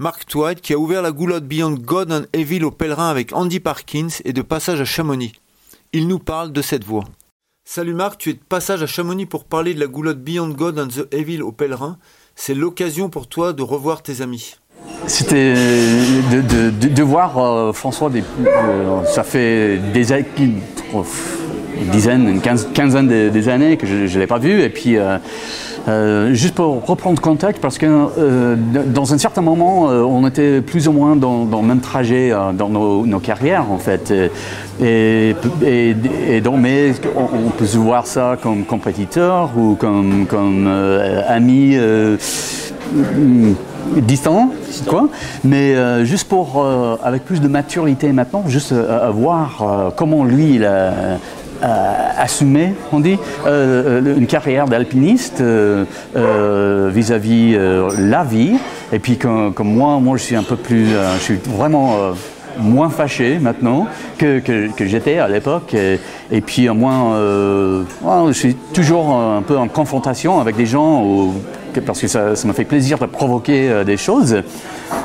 Mark Twight qui a ouvert la goulotte Beyond God and Evil aux pèlerins avec Andy Parkins et de passage à Chamonix. Il nous parle de cette voix. Salut Marc, tu es de passage à Chamonix pour parler de la goulotte Beyond God and the Evil aux pèlerins. C'est l'occasion pour toi de revoir tes amis. C'était de, voir euh, François, euh, ça fait des une dizaine, une quinzaine des, années que je ne l'ai pas vu. Et puis, euh, juste pour reprendre contact, parce que dans un certain moment, on était plus ou moins dans, le même trajet dans nos, carrières, en fait. Et, donc, mais on, peut se voir ça comme compétiteur ou comme, comme ami distant, quoi. Mais euh, juste pour, euh, avec plus de maturité maintenant, juste euh, voir comment lui il a assumé, on dit, une carrière d'alpiniste vis-à-vis la vie. Et puis comme, moi, moi je suis un peu plus, je suis vraiment moins fâché maintenant que, j'étais à l'époque. Et, puis moins, je suis toujours un peu en confrontation avec des gens parce que ça, m'a fait plaisir de provoquer euh, des choses,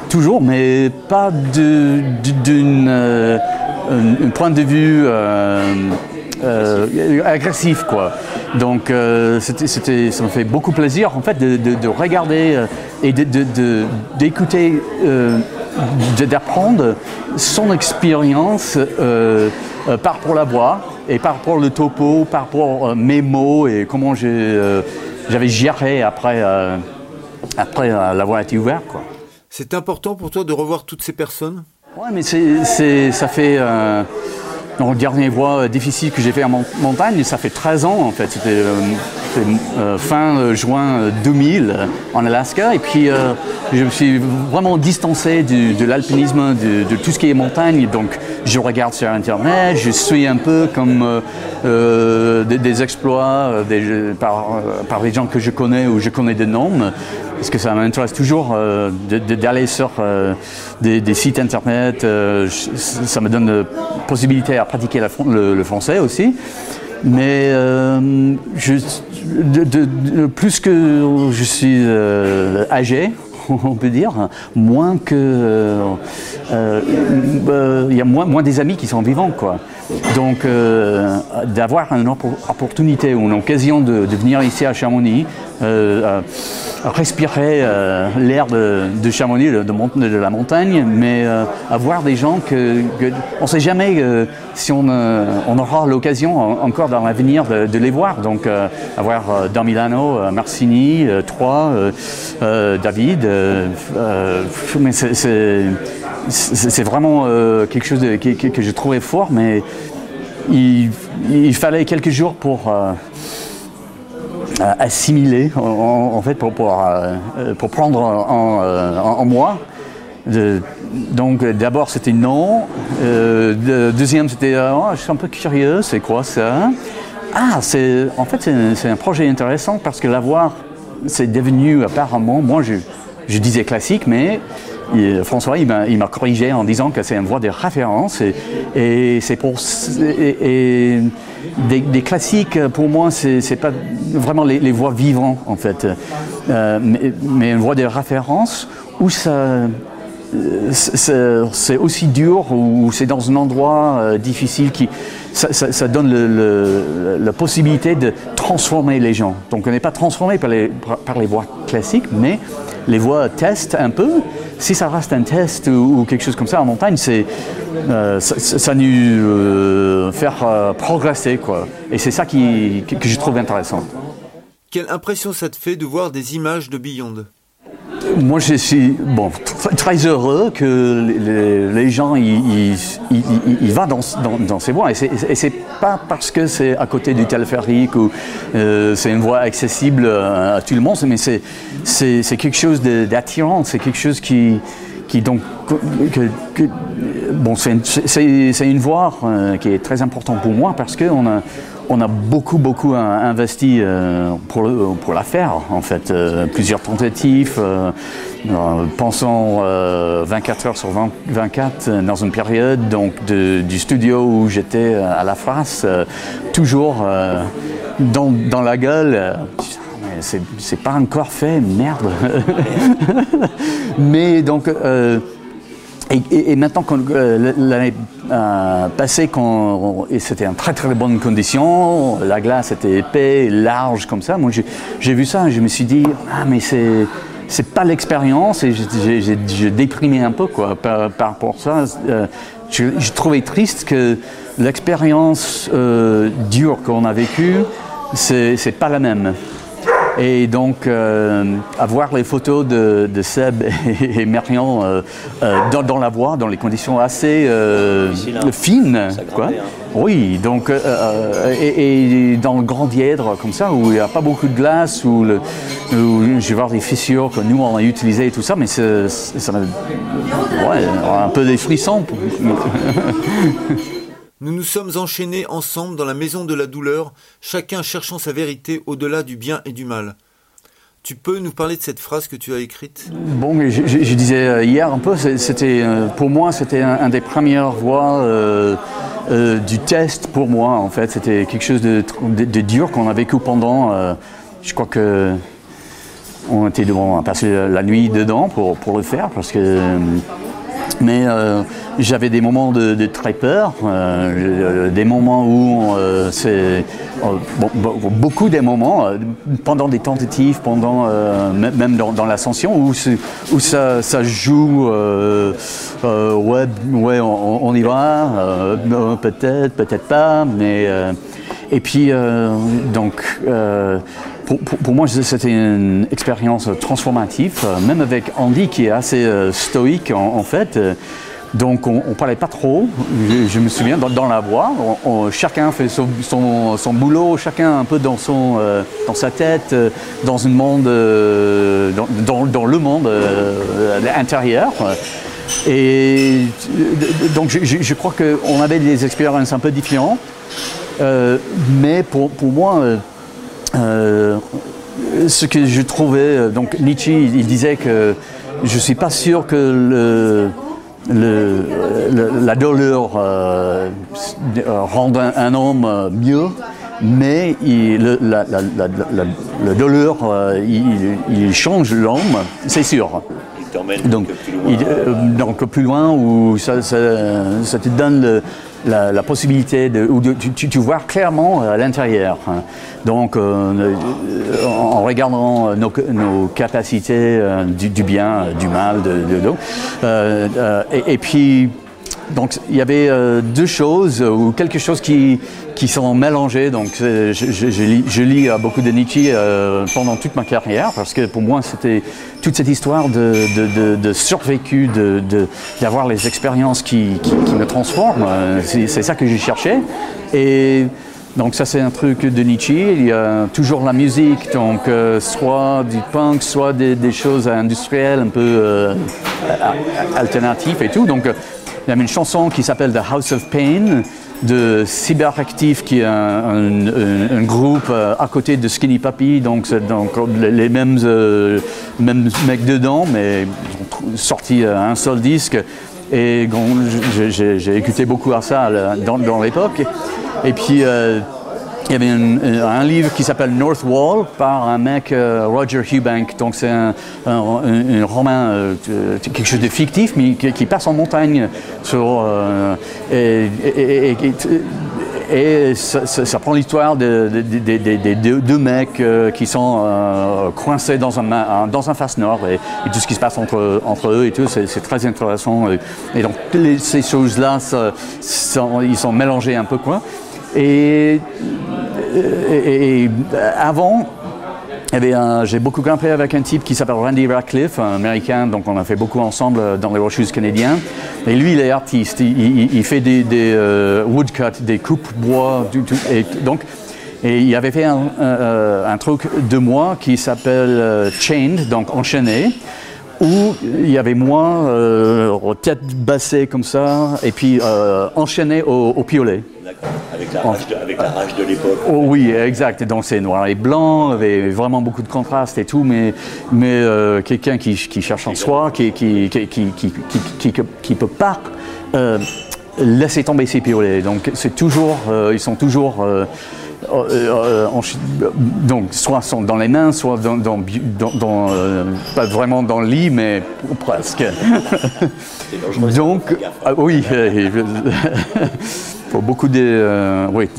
toujours, mais pas d'un euh, point de vue euh, agressif, quoi. Donc, c'était, ça m'a fait beaucoup plaisir, en fait, de, regarder et d'écouter, d'apprendre son expérience par pour la voix et par pour le topo, par pour mes mots et comment j'avais géré après, euh, après euh, l'avoir été ouvert. Quoi. C'est important pour toi de revoir toutes ces personnes? Oui, mais c'est, ça fait. Euh, dans le dernier voie difficile que j'ai fait en montagne, ça fait 13 ans en fait. C'était fin juin 2000 en Alaska. Et puis je me suis vraiment distancé de l'alpinisme, de, tout ce qui est montagne. Donc je regarde sur Internet, je suis un peu comme euh, des, exploits euh, par, euh, par les gens que je connais ou je connais des noms, parce que ça m'intéresse toujours d'aller sur des, sites internet, ça me donne possibilité à pratiquer le, français aussi. Mais plus que je suis âgé, on peut dire, moins que il y a moins, moins des amis qui sont vivants quoi. Donc, euh, d'avoir une opportunité ou une occasion de, venir ici à Chamonix, euh, respirer euh, l'air de, Chamonix, de, la montagne, mais avoir des gens que, on ne sait jamais si on, aura l'occasion encore dans l'avenir de, les voir. Donc, avoir Dan Milano, Marcini, Troyes, David, mais c'est vraiment quelque chose que, je trouvais fort, mais il, fallait quelques jours pour euh, assimiler, en, fait, pour, euh, prendre en, moi. donc d'abord c'était non, euh, deuxième c'était oh, je suis un peu curieux, c'est quoi ça Ah, c'est en fait c'est un projet intéressant parce que l'avoir c'est devenu apparemment, moi je, je disais classique, mais François, il m'a corrigé en disant que c'est une voie de référence et, c'est pour des, classiques pour moi c'est pas vraiment les, voies vivantes en fait, euh, mais, une voie de référence où ça c'est aussi dur ou c'est dans un endroit euh, difficile qui ça, donne la possibilité de transformer les gens. Donc on n'est pas transformé par les, par les voies classiques, mais les voies testent un peu si ça reste un test ou, quelque chose comme ça en montagne, euh, ça, nous euh, faire euh, progresser quoi. Et c'est ça qui, que je trouve intéressant. Quelle impression ça te fait de voir des images de Beyond? Moi, je suis très heureux que les, gens ils, vont dans, ces voies. Et c'est pas parce que c'est à côté du téléphérique ou euh, c'est une voie accessible à, tout le monde, mais c'est quelque chose d'attirant, c'est quelque chose qui, donc que, c'est une, voie euh, qui est très importante pour moi parce qu'on a on a beaucoup, beaucoup investi euh, pour, pour la faire, en fait. Euh, plusieurs tentatives, euh, pensant 24 heures sur 24 dans une période donc du studio où j'étais à la face, toujours dans, la gueule. c'est pas encore fait, merde. mais donc, euh, et, maintenant, euh, l'année euh, passée, quand, et c'était en très très bonne condition, la glace était épais, large comme ça. Moi, j'ai vu ça et je me suis dit, ah, mais c'est c'est pas l'expérience et j'ai déprimé un peu quoi par, rapport à ça. Euh, je, trouvais triste que l'expérience dure qu'on a vécue, c'est pas la même. Et donc, euh, avoir les photos de, Seb et, Marion euh, euh, dans, la voie, dans les conditions assez hein. fines. Quoi. Hein. Oui, donc, et, dans le Grand Dièdre, comme ça, où il n'y a pas beaucoup de glace, où, le, je vais voir des fissures que nous, on a utilisées et tout ça, mais ça m'a ouais, un peu des frissons. Nous nous sommes enchaînés ensemble dans la maison de la douleur, chacun cherchant sa vérité au-delà du bien et du mal. Tu peux nous parler de cette phrase que tu as écrite? Bon, je, je, disais euh, hier un peu, c'était euh, pour moi c'était un, des premières voies euh, du test pour moi en fait. C'était quelque chose de, dur qu'on a vécu pendant. je crois que on était devant, passer la nuit dedans pour, pour le faire parce que mais euh, j'avais des moments de, de très peur, euh, des moments où euh, c'est beaucoup des moments pendant des tentatives, pendant même dans, l'ascension où, où ça, ça joue. ouais, ouais, on, y va, peut-être, peut-être pas, mais et puis donc pour, moi, c'était une expérience transformative, euh, même avec Andy qui est assez euh, stoïque en, fait. Euh, donc on, ne parlait pas trop, je, me souviens, dans, la voie, chacun fait son, boulot, chacun un peu dans, son, dans sa tête, dans, monde, dans, le monde intérieur. Et donc je, crois qu'on avait des expériences un peu différentes, mais pour, moi, euh, ce que je trouvais, euh, donc Nietzsche, il disait que je ne suis pas sûr que la douleur euh, rende un, homme mieux, mais la, douleur, il, change l'homme, c'est sûr. Donc, donc plus loin où ça, ça te donne le, la, possibilité de, ou tu, vois clairement à l'intérieur. Hein. Donc, euh, en regardant nos, capacités euh, du, bien, du mal, de, de, euh, et, puis donc il y avait euh, deux choses ou quelque chose qui, qui sont mélangées. Donc je, je, lis, je, lis, beaucoup de Nietzsche euh, pendant toute ma carrière parce que pour moi c'était toute cette histoire de, de, de, survécu, d'avoir les expériences qui, qui, qui, me transforment. C'est ça que j'ai cherché. Et donc ça c'est un truc de Nietzsche. Il y a toujours la musique, donc euh, soit du punk, soit des, des, choses industrielles un peu alternatives et tout. Donc il y a une chanson qui s'appelle The House of Pain de Cyberactive, qui est un, groupe euh, à côté de Skinny Papi, donc, donc les mêmes, euh, mêmes mecs dedans, mais ils sorti euh, un seul disque. Et j'ai écouté beaucoup à ça dans, dans l'époque. Et puis il y avait un, livre qui s'appelle North Wall par un mec, euh, Roger Hubank. Donc c'est un, roman, euh, quelque chose de fictif, mais qui, passe en montagne. Sur, euh, et, ça, prend l'histoire des de, deux, mecs qui sont coincés dans un, dans un face nord et, tout ce qui se passe entre, entre eux et tout, c'est très intéressant. Et, donc ces choses-là, ils sont mélangés un peu. Quoi. Et, avant, eh j'ai beaucoup grimpé avec un type qui s'appelle Randy Radcliffe, un américain, donc on a fait beaucoup ensemble dans les Rocheuses canadiens. Et lui, il est artiste, il, fait des, euh, woodcuts, des coupes bois, et donc et il avait fait un, un, truc de moi qui s'appelle euh, Chained, donc enchaîné où il y avait moi, euh, tête bassée comme ça, et puis euh, enchaîné au, au piolet. Avec la, rage de, avec la rage de l'époque. Oh, oui, exact. Donc c'est noir et blanc, avait vraiment beaucoup de contraste et tout, mais, mais euh, quelqu'un qui, qui, cherche en soi, qui qui, qui, qui, qui, peut pas euh, laisser tomber ses piolets. Donc c'est toujours, euh, ils sont toujours euh, euh, en chi- donc soit sont dans les mains, soit dans, dans- dans- dans, euh, pas vraiment dans le lit, mais presque. Donc, gaffe. ah oui, euh, pour beaucoup de, euh, oui.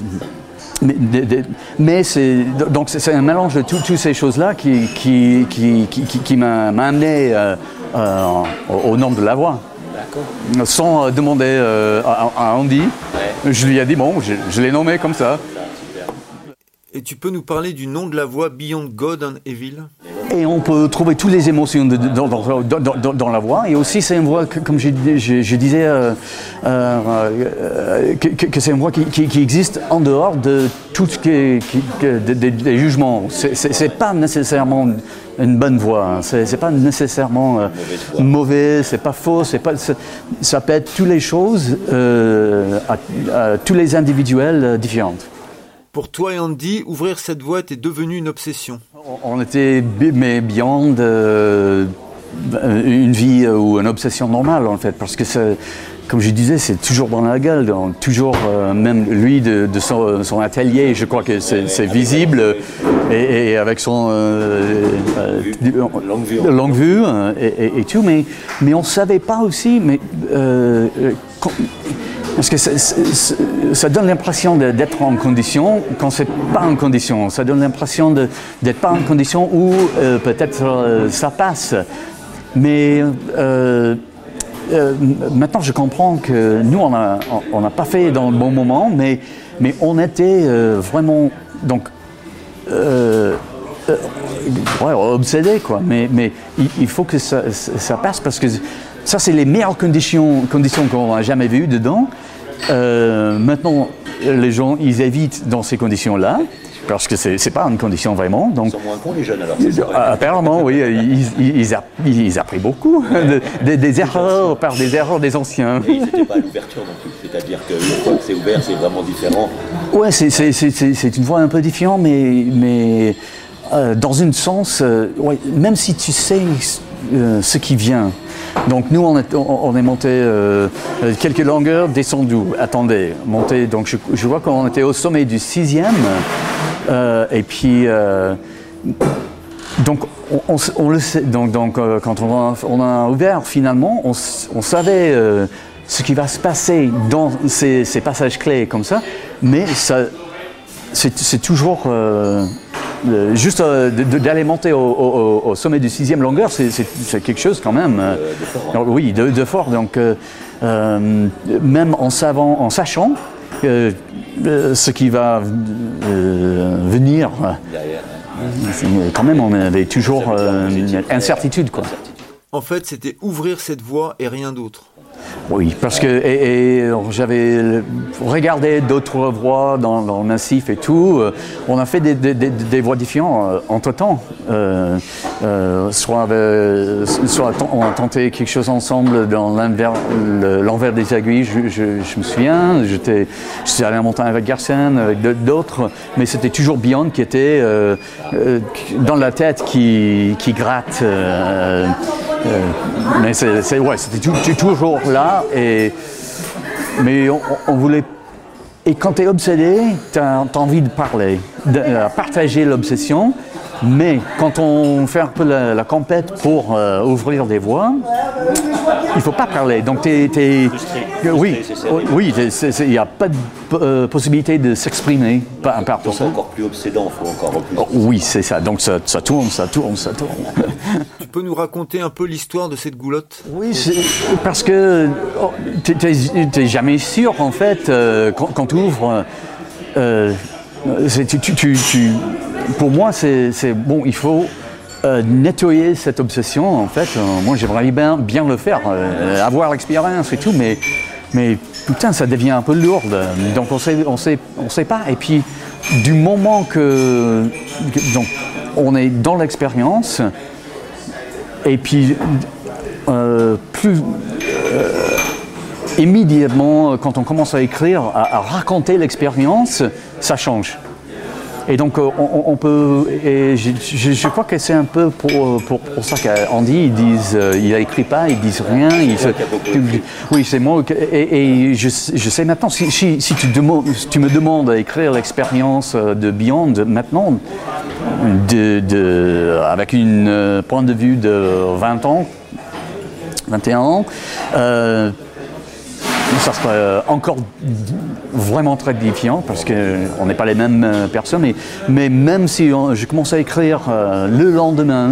Mais, c'est donc c'est un mélange de tout- toutes ces choses-là qui qui qui, qui, qui- qui m'a amené euh, euh, au, nom de la voix. Sans euh, demander euh, à, à Andy, je lui ai dit bon, je, je l'ai nommé comme ça. Et tu peux nous parler du nom de la voix Beyond God and Evil? Et on peut trouver toutes les émotions dans, la voix. Et aussi, c'est une voix, comme je, disais, euh, euh, que, c'est une voix qui, existe en dehors de tout ce qui est, des- des- jugements. C'est- pas nécessairement une bonne voix. C'est pas nécessairement euh, mauvais, c'est pas faux. Pas. Ça peut être toutes les choses, euh, à, tous les individuels différentes. Pour toi et Andy, ouvrir cette voie était devenu une obsession. On était mais beyond euh, une vie euh, ou une obsession normale en fait, parce que comme je disais, c'est toujours dans la gueule, donc toujours euh, même lui de, de son, son atelier, je crois que c'est visible et, et avec son euh, euh, Longue vue. longue vue euh, et, et- et tout, mais mais on savait pas aussi, mais euh, euh, quand- parce que ça donne l'impression d'être en condition quand c'est pas en condition. Ça donne l'impression d'être pas en condition où euh, peut-être euh, ça passe. Mais euh, maintenant, je comprends que nous, on n'a pas fait dans le bon moment, mais, on était vraiment donc obsédé quoi. Mais, il, faut que ça- ça passe parce que ça c'est les meilleures conditions, conditions qu'on a jamais vues dedans. Euh, maintenant, les gens ils évitent dans ces conditions-là parce que c'est c'est pas une condition vraiment. Donc Ils sont moins cons les jeunes alors. ah, Apparemment, oui, ils, ils, ils, ils apprennent beaucoup de- des- des erreurs par des erreurs des anciens. Et ils n'étaient pas à l'ouverture non plus. C'est-à-dire qu'une fois que c'est ouvert, c'est vraiment différent. Ouais, c'est- une voie un peu différente, mais, mais euh, dans un sens, euh, ouais, même si tu sais euh, ce qui vient. Donc nous, on est, on, est monté euh, quelques longueurs, descendu, attendez, monté. Donc je, je vois qu'on était au sommet du sixième, euh, et puis. donc, on, on le sait. Donc, donc quand on a, on a ouvert finalement, on, savait ce qui va se passer dans ces, passages clés comme ça, mais ça, c'est toujours euh, juste euh, d'aller monter au, au- au- au sommet du sixième longueur, c'est- quelque chose quand même. euh, donc, oui, de, de fort. Donc, euh, euh, même en savant, en sachant euh, euh, ce qui va euh, venir. Quand même, on avait toujours euh, une incertitude, quoi. En fait, c'était ouvrir cette voie et rien d'autre. Oui, parce que et, et j'avais regardé d'autres voies dans, le massif et tout. euh, On a fait des, des, voies différentes entre temps. soit, euh, on a tenté quelque chose ensemble dans l'envers le- l'envers des aiguilles. Je, me souviens, j'étais, allé en montagne avec Garcin, avec d'autres, mais c'était toujours Beyond qui était euh, euh, dans la tête qui gratte. Euh, mais c'est, ouais, c'était toujours là. Et, mais on, on voulait. Et quand tu es obsédé, tu as, envie de parler, de euh, partager l'obsession. Mais quand on fait un peu la, la compète pour euh, ouvrir des voies, il faut pas parler. Donc, tu es. Oui, c'est oui, c'est- c'est- c'est- il n'y a pas de euh, possibilité de s'exprimer par, ça. encore plus obsédant, il faut encore plus. Oh, oui, c'est ça. Donc, ça, ça tourne, ça tourne, ça tourne. Tu peux nous raconter un peu l'histoire de cette goulotte? Oui, c'est parce que oh, tu n'es jamais sûr, en fait, euh, quand, quand tu ouvres. euh, c'est- tu- tu- tu- tu- pour moi, c'est bon, il faut euh, nettoyer cette obsession, en fait. Euh, moi, j'aimerais bien, bien le faire, euh, avoir l'expérience et tout, mais, putain, ça devient un peu lourd. Donc, on sait, on sait, pas. Et puis, du moment que, donc, on est dans l'expérience, et puis, plus immédiatement, quand on commence à écrire, à raconter l'expérience, ça change. Et donc, euh, on, peut. Et je, crois que c'est un peu pour, pour ça qu'Andy, ils disent. euh, il écrit pas, ils disent rien. Oui, c'est moi. Et, et je, sais- maintenant, si, tu, me demandes à écrire l'expérience euh, de Beyond maintenant, avec euh, point de vue de 20 ans, 21 ans, euh, ça serait euh, encore vraiment très défiant parce qu'on n'est pas les mêmes euh, personnes. Mais, même si je commence à écrire euh, le lendemain,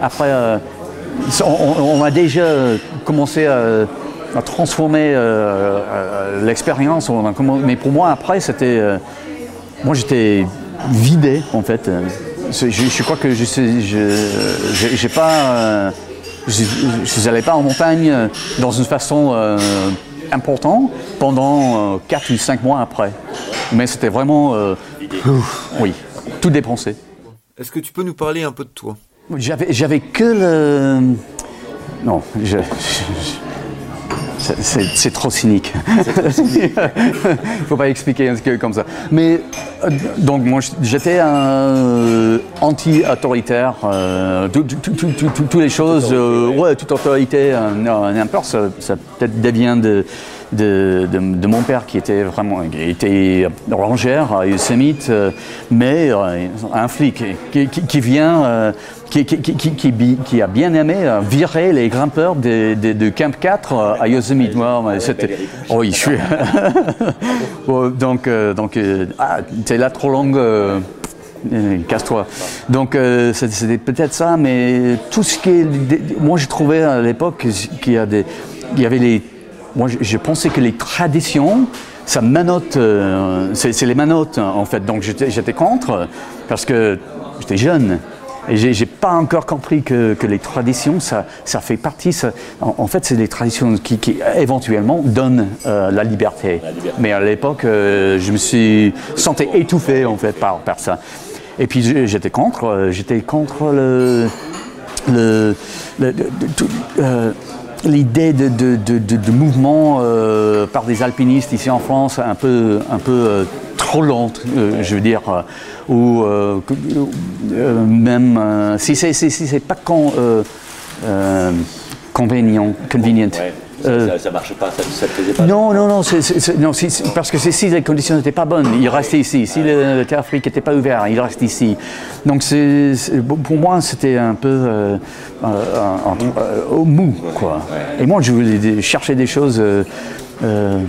après, euh, on, a déjà commencé à, transformer euh, euh, l'expérience. Mais pour moi, après, c'était. euh, moi, j'étais vidé, en fait. Euh, Je, crois que je j'ai pas. euh, je ne allais pas en montagne euh, dans une façon euh, importante pendant 4 ou 5 mois après. Mais c'était vraiment. euh, ouf, oui, tout dépensé. Est-ce que tu peux nous parler un peu de toi? J'avais, j'avais que le. Non, je. je- c'est, trop cynique. Il faut pas expliquer que comme ça. Mais euh, donc moi j'étais un euh, anti-autoritaire. euh, tout- tout- tout- tout- tout- tout- toutes les choses, euh, ouais, toute autorité, euh, non, n'importe, ça, ça peut-être devient de, de, de- de mon père qui était vraiment, qui était rangère, euh, yosemite, euh, mais euh, un flic qui, qui- qui vient, qui, qui- a bien aimé virer les grimpeurs de, Camp 4 euh, à Yosemite. C'était, oh oui, je suis. Bon, donc, donc, ah, t'es là trop longue. Casse-toi. Donc euh, c'était peut-être ça, mais tout ce qui est, moi j'ai trouvé à l'époque qu'il y a des, il y avait les, moi je, pensais que les traditions, ça manote, euh, c'est les manotes en fait. Donc j'étais contre parce que j'étais jeune. Et j'ai pas encore compris que, que les traditions, ça, ça fait partie. ça- en, en fait, c'est les traditions qui, qui éventuellement donnent euh, la, liberté. liberté. Mais à l'époque, euh, je me suis senti étouffé en fait par, par ça. Et puis j'étais contre. J'étais contre le, le, le- tout, euh, l'idée de, de, de, de- mouvement euh, par des alpinistes ici en France un peu, un peu euh, trop lente, euh, je veux dire, euh, ou euh, euh, même si c'est si, pas euh, convenient, convenient. Ouais. Euh, Ça, ça marche pas, ça, ça te faisait pas. non, non, non, si- parce que si les conditions n'étaient pas bonnes, il restait ici. Si le, le Terre Afrique n'était pas ouvert, il reste ici. Donc pour moi, c'était un peu euh, euh, euh, au mou, quoi. Et moi, je voulais chercher des choses euh, euh,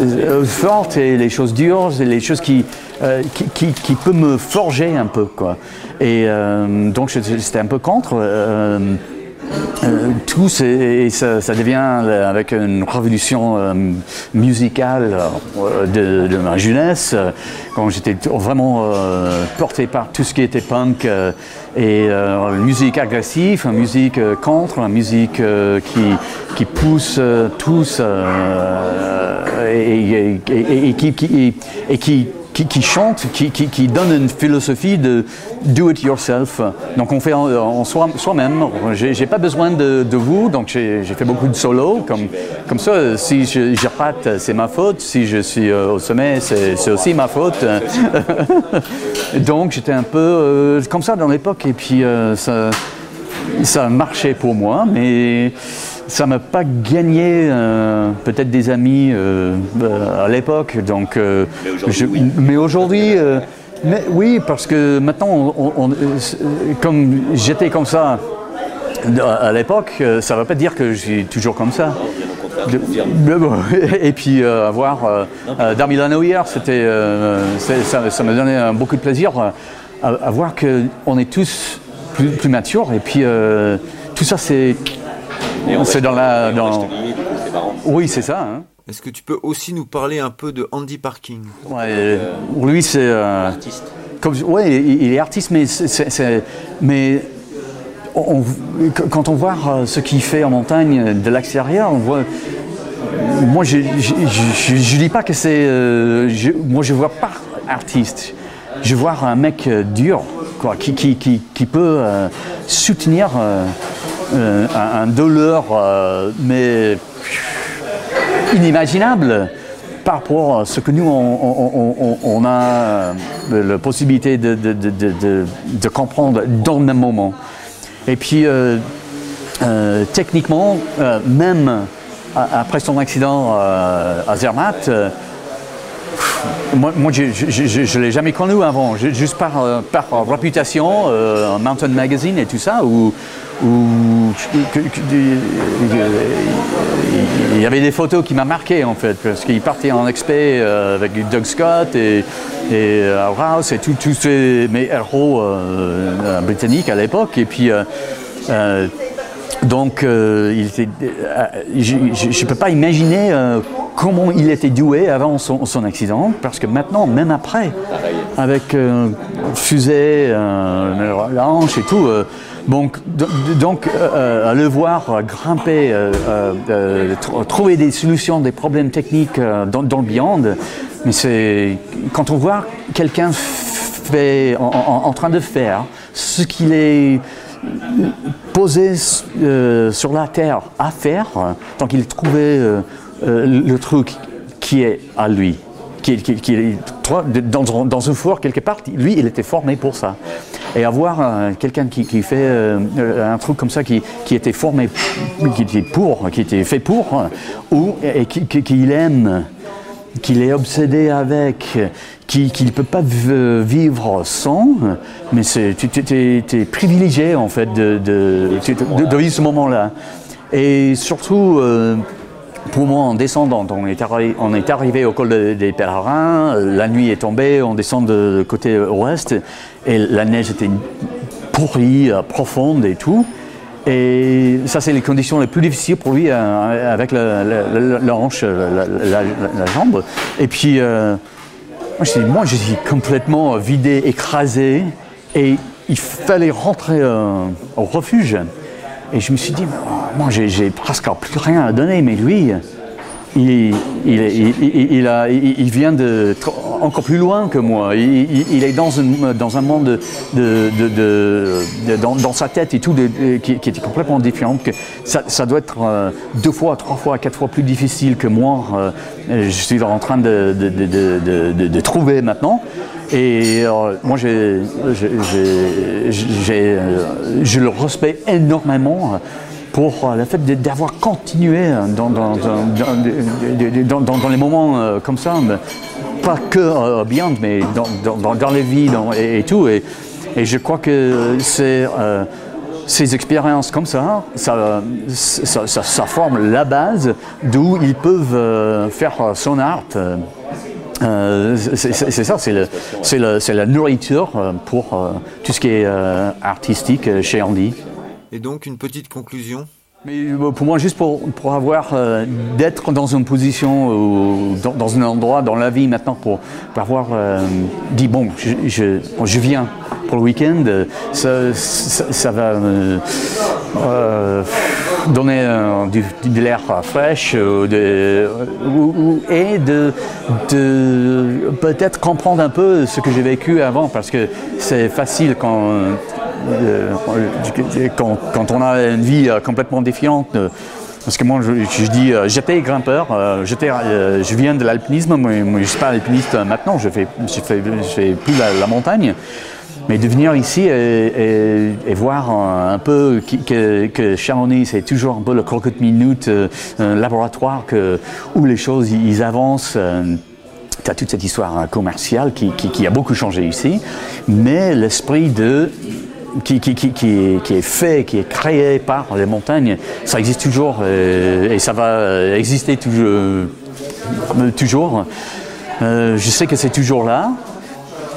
euh, fortes et les choses dures, les choses qui, euh, qui, qui, qui peuvent me forger un peu, quoi. Et donc j'étais un peu contre. Euh, c'est- et ça, devient euh, avec une révolution euh, musicale de, ma jeunesse, quand j'étais vraiment porté par tout ce qui était punk et musique agressive, musique contre, musique qui, pousse tous et qui qui, chante, qui, donne une philosophie de do it yourself. Donc on fait en, soi- soi-même. j'ai, pas besoin de, vous, donc j'ai, fait beaucoup de solo. Comme, comme ça, si je, je rate, c'est ma faute. Si je suis euh, au sommet, c'est aussi ma faute. donc j'étais un peu euh, comme ça dans l'époque, et puis euh, ça, ça marchait pour moi, mais ça m'a pas gagné euh, peut-être des amis euh, euh, à l'époque. Donc, euh, Mais aujourd'hui, oui. mais aujourd'hui, mais oui, parce que maintenant, on- comme j'étais comme ça à l'époque, ça ne veut pas dire que je suis toujours comme ça. De- et puis euh, avoir euh, euh, Darmilano hier, c'était, ça, ça m'a donné beaucoup de plaisir à, à voir qu'on est tous plus, plus matures et puis tout ça c'est, c'est reste- dans la... on dans- c'est. Oui, c'est ça. hein. Est-ce que tu peux aussi nous parler un peu de Andy Parking Ouais, lui c'est... euh, Artiste. Comme, ouais, il est artiste, mais, c'est- c'est- c'est- mais on- on- quand on voit euh, ce qu'il fait en montagne de l'extérieur, on voit. Moi, je ne dis pas que c'est. euh, je- moi, je vois pas artiste. Je vois un mec euh, dur, quoi, qui, qui, qui, qui peut euh, soutenir euh, euh, un, douleur, euh, mais inimaginable. par rapport à ce que nous, on, a la possibilité de, comprendre dans le moment. Et puis, techniquement, même après son accident à Zermatt, moi, je ne l'ai jamais connu avant, juste par, euh, par réputation, euh, Mountain Magazine et tout ça, où, il y avait des photos qui m'ont marqué en fait, parce qu'il partait en expé euh, avec Doug Scott et, et Rouse et tous mes héros britanniques à l'époque. Et puis donc, euh, euh, je ne peux pas imaginer euh, comment il était doué avant son, accident, parce que maintenant, même après, avec fusée, lance et tout, donc, donc à le voir grimper, trouver des solutions, des problèmes techniques dans, le Beyond, mais c'est quand on voit quelqu'un en, en, train de faire ce qu'il est posé euh, sur la terre à faire, tant qu'il trouvait euh, euh, le truc qui est à lui, qui, est dans, un four quelque part, lui, il était formé pour ça. Et avoir quelqu'un qui, fait un truc comme ça, qui, était formé, qui était pour, qui était fait pour, ou et qu'il aime qu'il est obsédé avec, qu'il ne peut pas vivre sans, mais tu es, privilégié en fait de, de, vivre ce moment-là. Et surtout, euh, pour moi, en descendant, on est, arrivé, au col des pèlerins, la nuit est tombée, on descend de côté ouest, et la neige était pourrie, profonde et tout. Et ça, c'est les conditions les plus difficiles pour lui euh, avec la, hanche, la, jambe. Et puis, euh, moi, je suis complètement vidé, écrasé. Et il fallait rentrer euh, au refuge. Et je me suis dit, moi, j'ai presque plus rien à donner, mais lui, il, il, a, il, vient de encore plus loin que moi. Il, est dans, dans un monde de, de, dans, sa tête et tout qui, était complètement différent. Ça, doit être euh, deux fois, trois fois, quatre fois plus difficile que moi. Euh, je suis en train de trouver maintenant. Et euh, moi, j'ai, je le respecte énormément pour euh, le fait d'avoir continué dans, les moments euh, comme ça, pas que euh, Beyond, mais dans, les vies et, tout. Et, je crois que ces expériences comme ça ça, ça, ça, forme la base d'où ils peuvent faire son art. C'est ça, c'est la nourriture pour tout ce qui est artistique chez Andy. Et donc une petite conclusion? Mais euh, pour moi, juste pour, pour avoir, euh, d'être dans une position, ou dans, dans, un endroit dans la vie maintenant, pour, pour avoir euh, dit, bon, je, je, je, viens pour le week-end, ça, ça, va donner du, de l'air fraîche de, et de, de peut-être comprendre un peu ce que j'ai vécu avant, parce que c'est facile quand euh, quand, quand, on a une vie euh, complètement défiante, euh, parce que moi, je, dis, j'étais grimpeur, j'étais, je viens de l'alpinisme, mais je ne suis pas alpiniste maintenant, je fais, je fais, je fais plus la, montagne. Mais de venir ici et, voir un, peu que, que Chamonix, c'est toujours un peu le croquette minute, un laboratoire où les choses ils avancent. tu as toute cette histoire commerciale qui, a beaucoup changé ici, mais l'esprit de qui, est, fait, qui est créé par les montagnes, ça existe toujours euh, et, ça va exister toujours. Euh. Euh, je sais que c'est toujours là.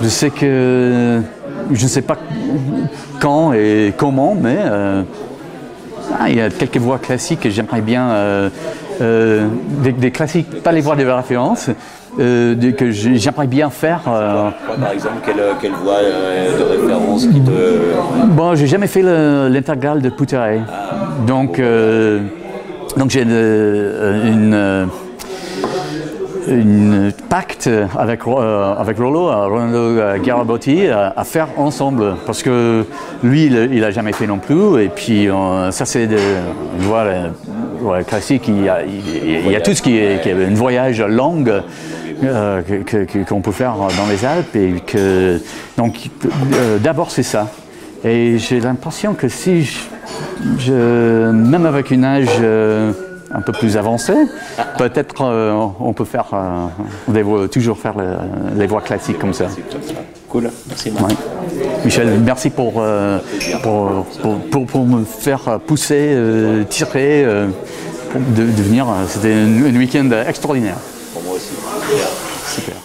Je sais que je ne sais pas quand et comment, mais ah, il y a quelques voix classiques que j'aimerais bien, des, des, classiques, pas les voix de référence, euh, que j'aimerais bien faire. Euh, par exemple, quelle, quelle euh, de référence qui te. Bon, j'ai jamais fait l'intégrale de Pouteré. Donc, donc j'ai une, une, pacte avec, avec Rollo, Rolando Garabotti, à, faire ensemble. Parce que lui, il n'a jamais fait non plus. Et puis, ça, c'est de. Voilà ouais, classique, il y, a, il y a tout ce qui est, qui est un voyage long euh, qu'on peut faire dans les Alpes. Et que, donc, euh, d'abord, c'est ça. Et j'ai l'impression que si je, je- même avec une âge euh, un peu plus avancé, peut-être euh, on peut faire, euh, des toujours faire le- les voies classiques comme ça. Cool. Merci Marc. Ouais. Michel, merci pour, euh, pour, pour, pour- pour me faire pousser, tirer, pour de, de venir. C'était un, un week-end extraordinaire. Pour moi aussi. Super.